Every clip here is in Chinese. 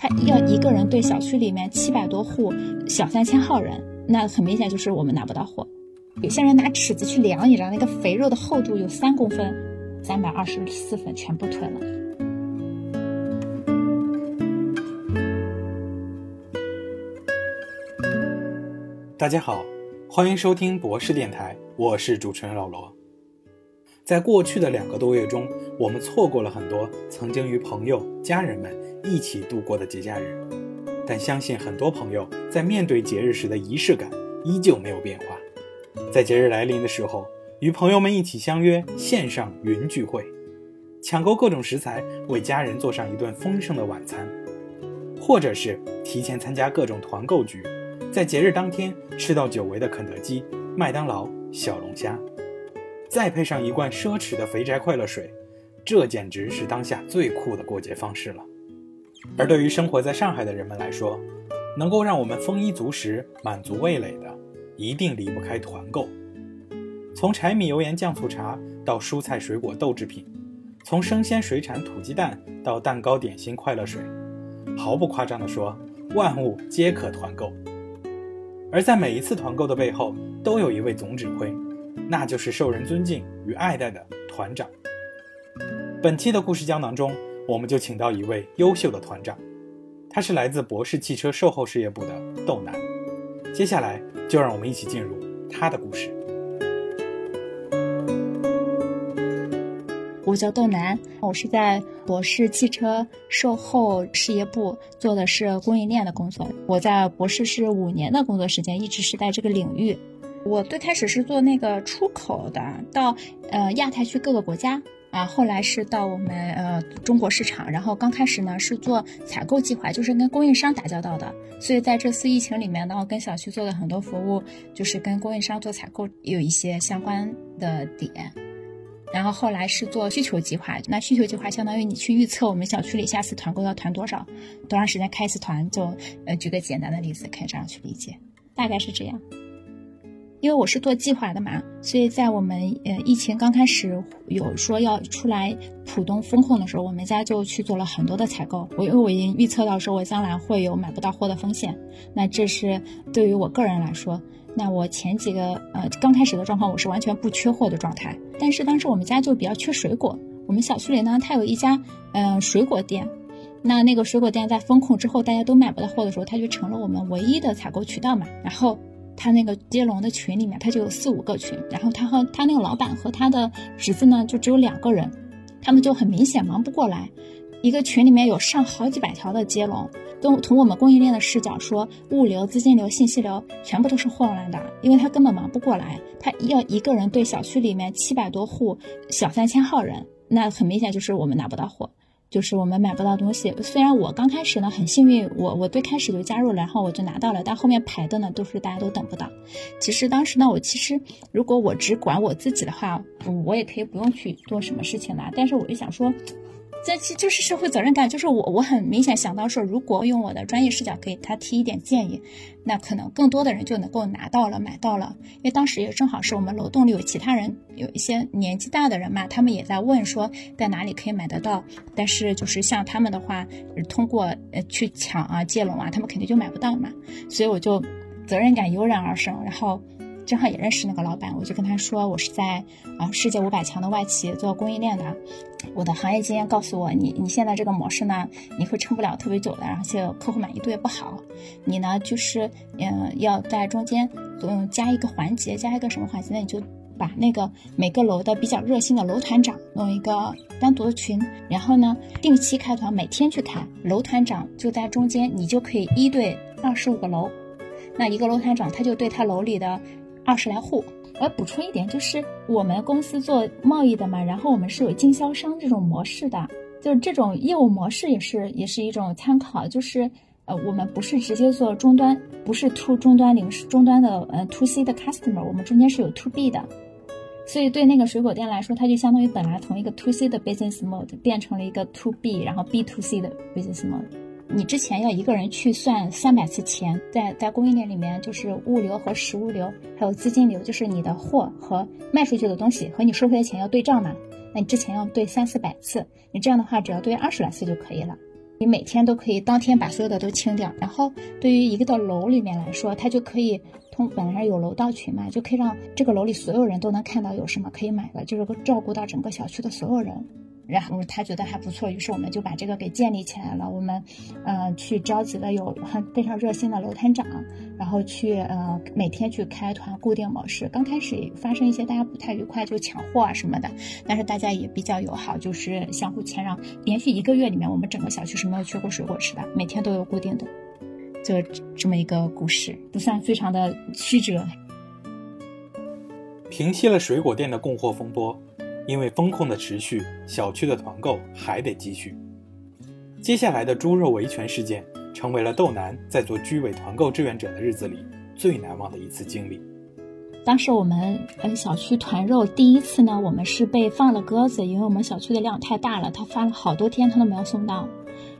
他要一个人对小区里面七百多户小三千号人，那很明显就是我们拿不到货。有些人拿尺子去量一量，那个肥肉的厚度有三公分，三百二十四份全部退了。大家好，欢迎收听博士电台，我是主持人老罗。在过去的两个多月中，我们错过了很多曾经与朋友、家人们一起度过的节假日，但相信很多朋友在面对节日时的仪式感依旧没有变化。在节日来临的时候，与朋友们一起相约线上云聚会，抢购各种食材，为家人做上一顿丰盛的晚餐，或者是提前参加各种团购局。在节日当天吃到久违的肯德基、麦当劳、小龙虾，再配上一罐奢侈的肥宅快乐水，这简直是当下最酷的过节方式了。而对于生活在上海的人们来说，能够让我们丰衣足食、满足味蕾的，一定离不开团购。从柴米油盐酱醋茶到蔬菜水果豆制品，从生鲜水产土鸡蛋到蛋糕点心快乐水，毫不夸张地说，万物皆可团购。而在每一次团购的背后，都有一位总指挥，那就是受人尊敬与爱戴的团长。本期的故事胶囊中，我们就请到一位优秀的团长，他是来自博士汽车售后事业部的窦楠。接下来，就让我们一起进入他的故事。我叫窦楠，我是在博士汽车售后事业部做的是供应链的工作。我在博士是五年的工作时间，一直是在这个领域。我最开始是做那个出口的，到呃亚太区各个国家啊，后来是到我们呃中国市场。然后刚开始呢是做采购计划，就是跟供应商打交道的。所以在这次疫情里面呢，我跟小区做的很多服务，就是跟供应商做采购有一些相关的点。然后后来是做需求计划，那需求计划相当于你去预测我们小区里下次团购要团多少，多长时间开一次团，就呃举个简单的例子，可以这样去理解，大概是这样。因为我是做计划的嘛，所以在我们呃疫情刚开始有说要出来浦东风控的时候，我们家就去做了很多的采购。我因为我已经预测到说我将来会有买不到货的风险，那这是对于我个人来说。那我前几个呃刚开始的状况，我是完全不缺货的状态。但是当时我们家就比较缺水果，我们小区里呢，它有一家嗯水果店，那那个水果店在风控之后，大家都买不到货的时候，它就成了我们唯一的采购渠道嘛。然后他那个接龙的群里面，他就有四五个群，然后他和他那个老板和他的侄子呢，就只有两个人，他们就很明显忙不过来。一个群里面有上好几百条的接龙，都从我们供应链的视角说，物流、资金流、信息流全部都是混乱的，因为他根本忙不过来，他要一个人对小区里面七百多户小三千号人，那很明显就是我们拿不到货，就是我们买不到东西。虽然我刚开始呢很幸运，我我最开始就加入了，然后我就拿到了，但后面排的呢都是大家都等不到。其实当时呢，我其实如果我只管我自己的话，我也可以不用去做什么事情的，但是我就想说。这其就是社会责任感，就是我我很明显想到说，如果用我的专业视角给他提一点建议，那可能更多的人就能够拿到了买到了。因为当时也正好是我们楼栋里有其他人，有一些年纪大的人嘛，他们也在问说在哪里可以买得到。但是就是像他们的话，通过呃去抢啊接龙啊，他们肯定就买不到嘛。所以我就责任感油然而生，然后。正好也认识那个老板，我就跟他说，我是在啊世界五百强的外企做供应链的，我的行业经验告诉我，你你现在这个模式呢，你会撑不了特别久的，而且客户满意度也不好。你呢，就是嗯要在中间嗯加一个环节，加一个什么环节？那你就把那个每个楼的比较热心的楼团长弄一个单独的群，然后呢定期开团，每天去开，楼团长就在中间，你就可以一对二十五个楼，那一个楼团长他就对他楼里的。二十来户，我要补充一点，就是我们公司做贸易的嘛，然后我们是有经销商这种模式的，就是这种业务模式也是也是一种参考，就是呃，我们不是直接做终端，不是 to 终端零终端的呃 to C 的 customer，我们中间是有 to B 的，所以对那个水果店来说，它就相当于本来从一个 to C 的 business mode 变成了一个 to B，然后 B to C 的 business mode。你之前要一个人去算三百次钱，在在供应链里面，就是物流和实物流，还有资金流，就是你的货和卖出去的东西和你收回的钱要对账嘛？那你之前要对三四百次，你这样的话只要对二十来次就可以了。你每天都可以当天把所有的都清掉。然后对于一个的楼里面来说，它就可以通本来有楼道群嘛，就可以让这个楼里所有人都能看到有什么可以买的，就是照顾到整个小区的所有人。然后他觉得还不错，于是我们就把这个给建立起来了。我们，呃，去召集了有很非常热心的楼摊长，然后去呃每天去开团固定模式。刚开始发生一些大家不太愉快，就抢货啊什么的，但是大家也比较友好，就是相互谦让。连续一个月里面，我们整个小区是没有缺过水果吃的，每天都有固定的，就这么一个故事，不算非常的曲折。平息了水果店的供货风波。因为风控的持续，小区的团购还得继续。接下来的猪肉维权事件，成为了豆楠在做居委团购志愿者的日子里最难忘的一次经历。当时我们呃小区团肉第一次呢，我们是被放了鸽子，因为我们小区的量太大了，他发了好多天他都没有送到。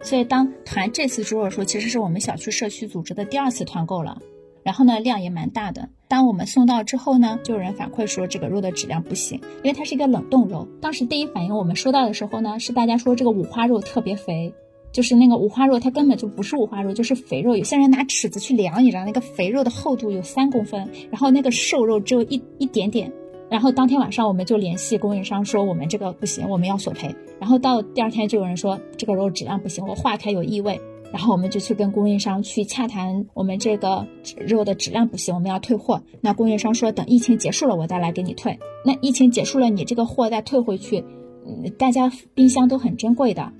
所以当团这次猪肉的时候，其实是我们小区社区组织的第二次团购了。然后呢，量也蛮大的。当我们送到之后呢，就有人反馈说这个肉的质量不行，因为它是一个冷冻肉。当时第一反应我们收到的时候呢，是大家说这个五花肉特别肥，就是那个五花肉它根本就不是五花肉，就是肥肉。有些人拿尺子去量，你知道那个肥肉的厚度有三公分，然后那个瘦肉只有一一点点。然后当天晚上我们就联系供应商说我们这个不行，我们要索赔。然后到第二天就有人说这个肉质量不行，我化开有异味。然后我们就去跟供应商去洽谈，我们这个肉的质量不行，我们要退货。那供应商说等疫情结束了我再来给你退。那疫情结束了，你这个货再退回去，嗯，大家冰箱都很珍贵的。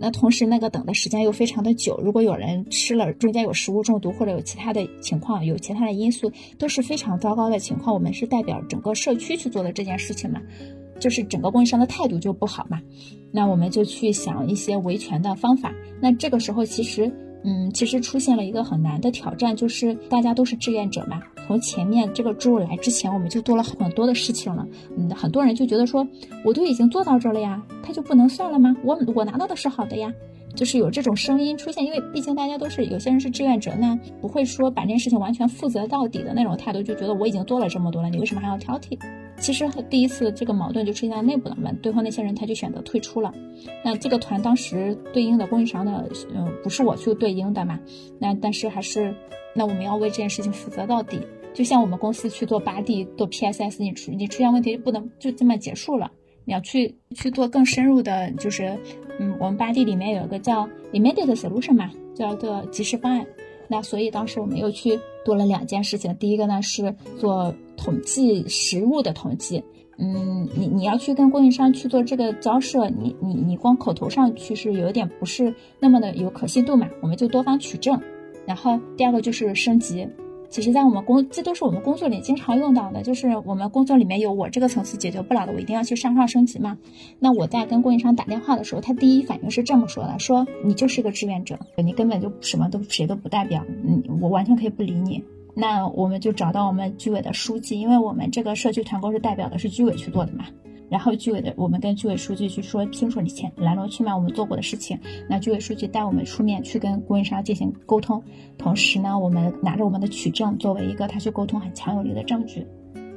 那同时那个等的时间又非常的久，如果有人吃了中间有食物中毒或者有其他的情况，有其他的因素都是非常糟糕的情况。我们是代表整个社区去做的这件事情嘛。就是整个供应商的态度就不好嘛，那我们就去想一些维权的方法。那这个时候其实，嗯，其实出现了一个很难的挑战，就是大家都是志愿者嘛。从前面这个猪肉来之前，我们就做了很多的事情了。嗯，很多人就觉得说，我都已经做到这了呀，他就不能算了吗？我我拿到的是好的呀。就是有这种声音出现，因为毕竟大家都是有些人是志愿者，那不会说把这件事情完全负责到底的那种态度，就觉得我已经做了这么多了，你为什么还要挑剔？其实第一次这个矛盾就出现在内部的嘛，最后那些人他就选择退出了。那这个团当时对应的供应商呢，嗯，不是我去对应的嘛，那但是还是，那我们要为这件事情负责到底。就像我们公司去做八 D 做 PSS，你出你出现问题不能就这么结束了。你要去去做更深入的，就是，嗯，我们八 D 里面有一个叫 immediate solution 嘛，叫做即时方案。那所以当时我们又去做了两件事情，第一个呢是做统计实物的统计，嗯，你你要去跟供应商去做这个交涉，你你你光口头上去是有点不是那么的有可信度嘛，我们就多方取证。然后第二个就是升级。其实，在我们工，这都是我们工作里经常用到的，就是我们工作里面有我这个层次解决不了的，我一定要去向上升级嘛。那我在跟供应商打电话的时候，他第一反应是这么说的：说你就是个志愿者，你根本就什么都谁都不代表，嗯，我完全可以不理你。那我们就找到我们居委的书记，因为我们这个社区团购是代表的是居委去做的嘛。然后居委的，我们跟居委书记去说清楚你前来龙去脉，我们做过的事情。那居委书记带我们出面去跟供应商进行沟通，同时呢，我们拿着我们的取证作为一个他去沟通很强有力的证据。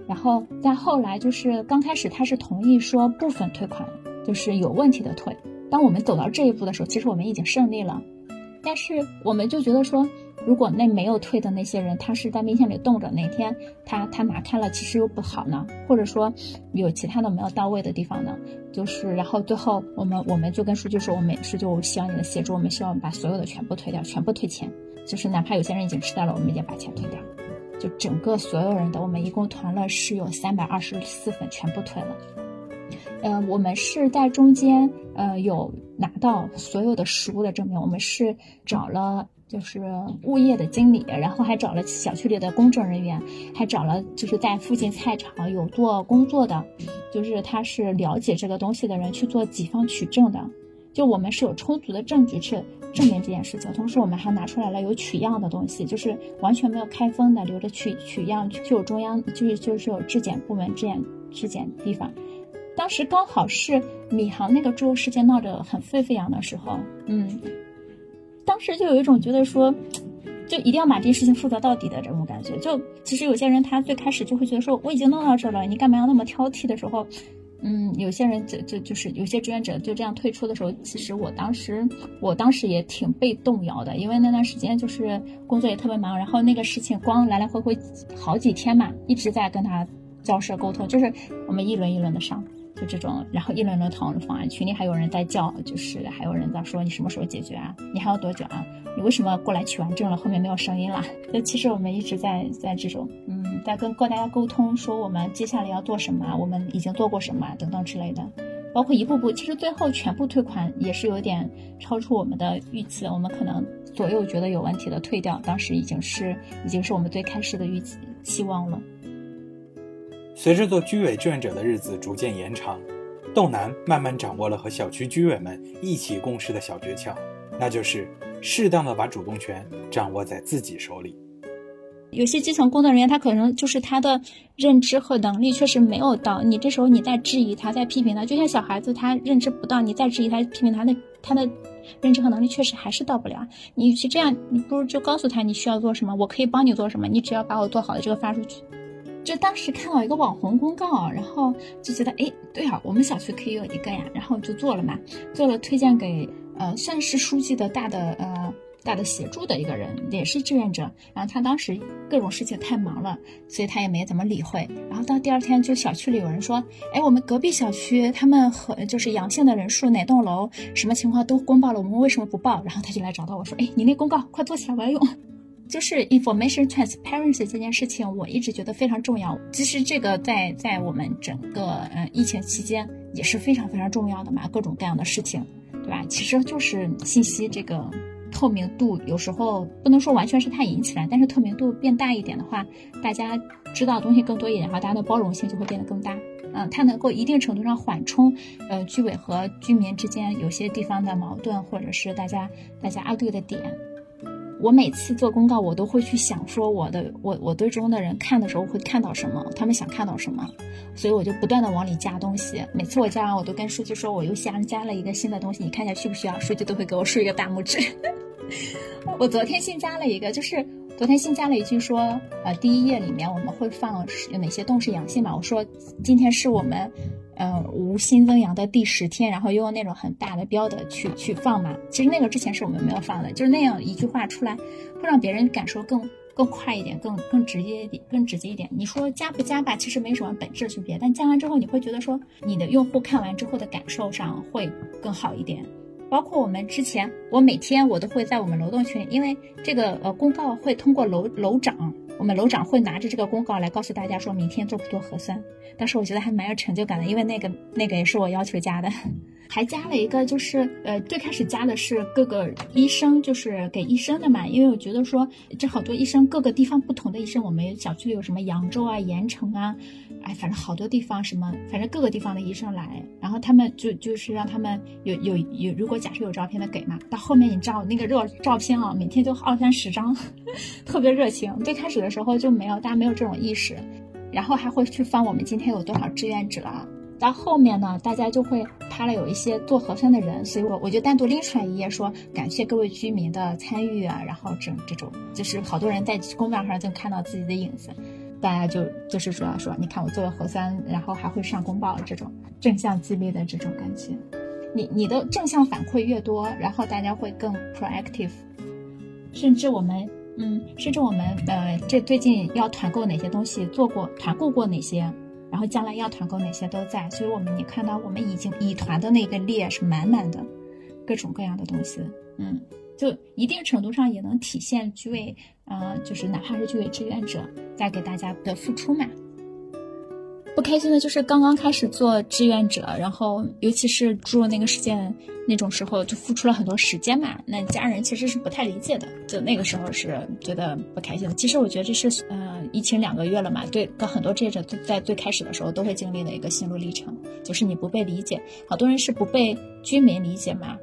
然后在后来就是刚开始他是同意说部分退款，就是有问题的退。当我们走到这一步的时候，其实我们已经胜利了，但是我们就觉得说。如果那没有退的那些人，他是在冰箱里冻着，哪天他他拿开了，其实又不好呢？或者说有其他的没有到位的地方呢？就是，然后最后我们我们就跟书记说，我们是就希望你的协助，我们希望把所有的全部退掉，全部退钱，就是哪怕有些人已经吃到了，我们也把钱退掉，就整个所有人的，我们一共团了是有三百二十四份，全部退了。嗯，我们是在中间呃有拿到所有的实物的证明，我们是找了。就是物业的经理，然后还找了小区里的公证人员，还找了就是在附近菜场有做工作的，就是他是了解这个东西的人去做几方取证的。就我们是有充足的证据去证明这件事情，同时我们还拿出来了有取样的东西，就是完全没有开封的，留着取取样，就有中央就是就是有质检部门质检质检地方。当时刚好是米航那个猪肉事件闹得很沸沸扬的时候，嗯。当时就有一种觉得说，就一定要把这件事情负责到底的这种感觉。就其实有些人他最开始就会觉得说，我已经弄到这了，你干嘛要那么挑剔的时候，嗯，有些人就就就是有些志愿者就这样退出的时候，其实我当时我当时也挺被动摇的，因为那段时间就是工作也特别忙，然后那个事情光来来回回好几天嘛，一直在跟他交涉沟通，就是我们一轮一轮的上。就这种，然后一轮轮讨论方案，群里还有人在叫，就是还有人在说你什么时候解决啊？你还要多久啊？你为什么过来取完证了，后面没有声音了？就其实我们一直在在这种，嗯，在跟各大家沟通，说我们接下来要做什么，我们已经做过什么等等之类的，包括一步步，其实最后全部退款也是有点超出我们的预期，我们可能左右觉得有问题的退掉，当时已经是已经是我们最开始的预期期望了。随着做居委志愿者的日子逐渐延长，豆楠慢慢掌握了和小区居委们一起共事的小诀窍，那就是适当的把主动权掌握在自己手里。有些基层工作人员，他可能就是他的认知和能力确实没有到，你这时候你再质疑他，再批评他，就像小孩子他认知不到，你再质疑他、批评他，那他的认知和能力确实还是到不了。你与其这样，你不如就告诉他你需要做什么，我可以帮你做什么，你只要把我做好的这个发出去。就当时看到一个网红公告，然后就觉得，哎，对啊，我们小区可以有一个呀，然后就做了嘛，做了推荐给呃，算是书记的大的呃大的协助的一个人，也是志愿者。然后他当时各种事情太忙了，所以他也没怎么理会。然后到第二天，就小区里有人说，哎，我们隔壁小区他们和就是阳性的人数哪栋楼什么情况都公报了，我们为什么不报？然后他就来找到我说，哎，你那公告快做起来，我要用。就是 information transparency 这件事情，我一直觉得非常重要。其实这个在在我们整个呃疫情期间也是非常非常重要的嘛，各种各样的事情，对吧？其实就是信息这个透明度，有时候不能说完全是它引起来，但是透明度变大一点的话，大家知道东西更多一点的话，大家的包容性就会变得更大。嗯，它能够一定程度上缓冲呃居委和居民之间有些地方的矛盾，或者是大家大家 argue 的点。我每次做公告，我都会去想说我的我我对中的人看的时候会看到什么，他们想看到什么，所以我就不断的往里加东西。每次我加完，我都跟书记说我又加加了一个新的东西，你看一下需不需要？书记都会给我竖一个大拇指。我昨天新加了一个，就是昨天新加了一句说，呃，第一页里面我们会放哪些动是阳性嘛？我说今天是我们。呃，无新增阳的第十天，然后又用那种很大的标的去去放嘛。其实那个之前是我们没有放的，就是那样一句话出来，会让别人感受更更快一点，更更直接一点，更直接一点。你说加不加吧，其实没什么本质区别，但加完之后，你会觉得说你的用户看完之后的感受上会更好一点。包括我们之前，我每天我都会在我们楼栋群，因为这个呃公告会通过楼楼长。我们楼长会拿着这个公告来告诉大家，说明天做不做核酸。当时我觉得还蛮有成就感的，因为那个那个也是我要求加的。还加了一个，就是呃，最开始加的是各个医生，就是给医生的嘛，因为我觉得说这好多医生，各个地方不同的医生，我们小区里有什么扬州啊、盐城啊，哎，反正好多地方什么，反正各个地方的医生来，然后他们就就是让他们有有有，如果假设有照片的给嘛，到后面你照那个热照片啊，每天就二三十张，特别热情。最开始的时候就没有，大家没有这种意识，然后还会去翻我们今天有多少志愿者。啊到后面呢，大家就会拍了有一些做核酸的人，所以我我就单独拎出来一页，说感谢各位居民的参与啊，然后这这种就是好多人在公告上就看到自己的影子，大家就就是主要说，你看我做了核酸，然后还会上公报，这种正向激励的这种感觉，你你的正向反馈越多，然后大家会更 proactive，甚至我们嗯，甚至我们呃这最近要团购哪些东西，做过团购过哪些。然后将来要团购哪些都在，所以我们你看到我们已经已团的那个列是满满的，各种各样的东西，嗯，就一定程度上也能体现居委，呃，就是哪怕是居委志愿者在给大家的付出嘛。不开心的就是刚刚开始做志愿者，然后尤其是住那个事件那种时候，就付出了很多时间嘛。那家人其实是不太理解的，就那个时候是觉得不开心的。其实我觉得这是呃疫情两个月了嘛，对，跟很多志愿者在最开始的时候都会经历的一个心路历程，就是你不被理解，好多人是不被居民理解嘛。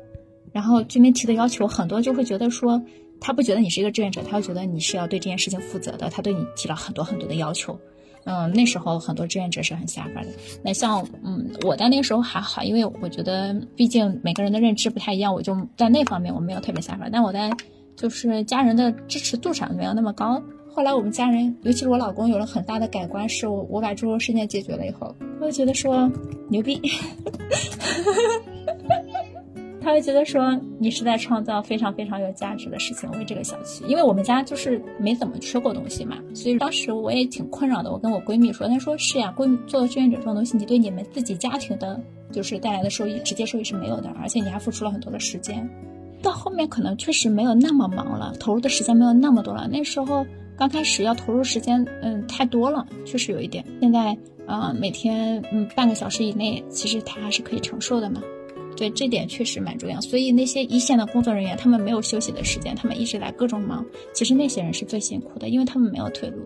然后居民提的要求很多，就会觉得说他不觉得你是一个志愿者，他会觉得你是要对这件事情负责的，他对你提了很多很多的要求。嗯，那时候很多志愿者是很下发的。那像嗯，我在那个时候还好，因为我觉得毕竟每个人的认知不太一样，我就在那方面我没有特别下发。但我在就是家人的支持度上没有那么高。后来我们家人，尤其是我老公，有了很大的改观，是我我把猪肉事件解决了以后，我就觉得说牛逼，他会觉得说你是在创造非常非常有价值的事情，为这个小区，因为我们家就是没怎么吃过东西嘛，所以当时我也挺困扰的。我跟我闺蜜说，她说是呀，闺蜜做志愿者这种东西，你对你们自己家庭的，就是带来的收益，直接收益是没有的，而且你还付出了很多的时间。到后面可能确实没有那么忙了，投入的时间没有那么多了。那时候刚开始要投入时间，嗯，太多了，确实有一点。现在，啊，每天嗯半个小时以内，其实他还是可以承受的嘛。对，这点确实蛮重要。所以那些一线的工作人员，他们没有休息的时间，他们一直在各种忙。其实那些人是最辛苦的，因为他们没有退路。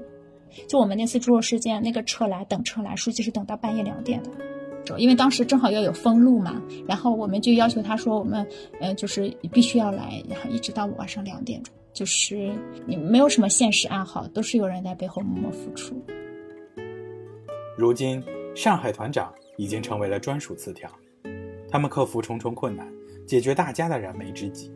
就我们那次猪肉事件，那个车来等车来，书记是等到半夜两点的。因为当时正好要有封路嘛，然后我们就要求他说我们，呃，就是必须要来，然后一直到晚上两点钟，就是你没有什么现实暗号，都是有人在背后默默付出。如今，上海团长已经成为了专属词条，他们克服重重困难，解决大家的燃眉之急。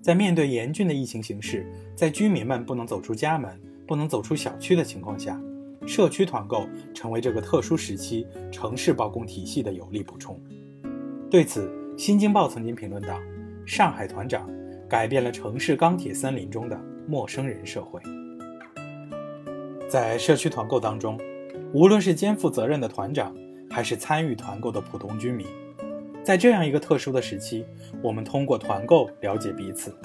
在面对严峻的疫情形势，在居民们不能走出家门、不能走出小区的情况下。社区团购成为这个特殊时期城市报供体系的有力补充。对此，《新京报》曾经评论道：“上海团长改变了城市钢铁森林中的陌生人社会。”在社区团购当中，无论是肩负责任的团长，还是参与团购的普通居民，在这样一个特殊的时期，我们通过团购了解彼此。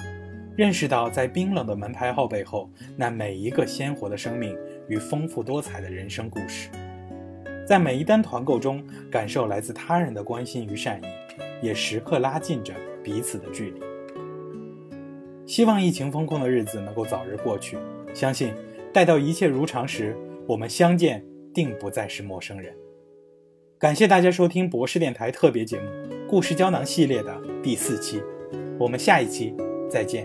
认识到，在冰冷的门牌号背后，那每一个鲜活的生命与丰富多彩的人生故事，在每一单团购中，感受来自他人的关心与善意，也时刻拉近着彼此的距离。希望疫情封控的日子能够早日过去，相信待到一切如常时，我们相见定不再是陌生人。感谢大家收听博士电台特别节目《故事胶囊》系列的第四期，我们下一期再见。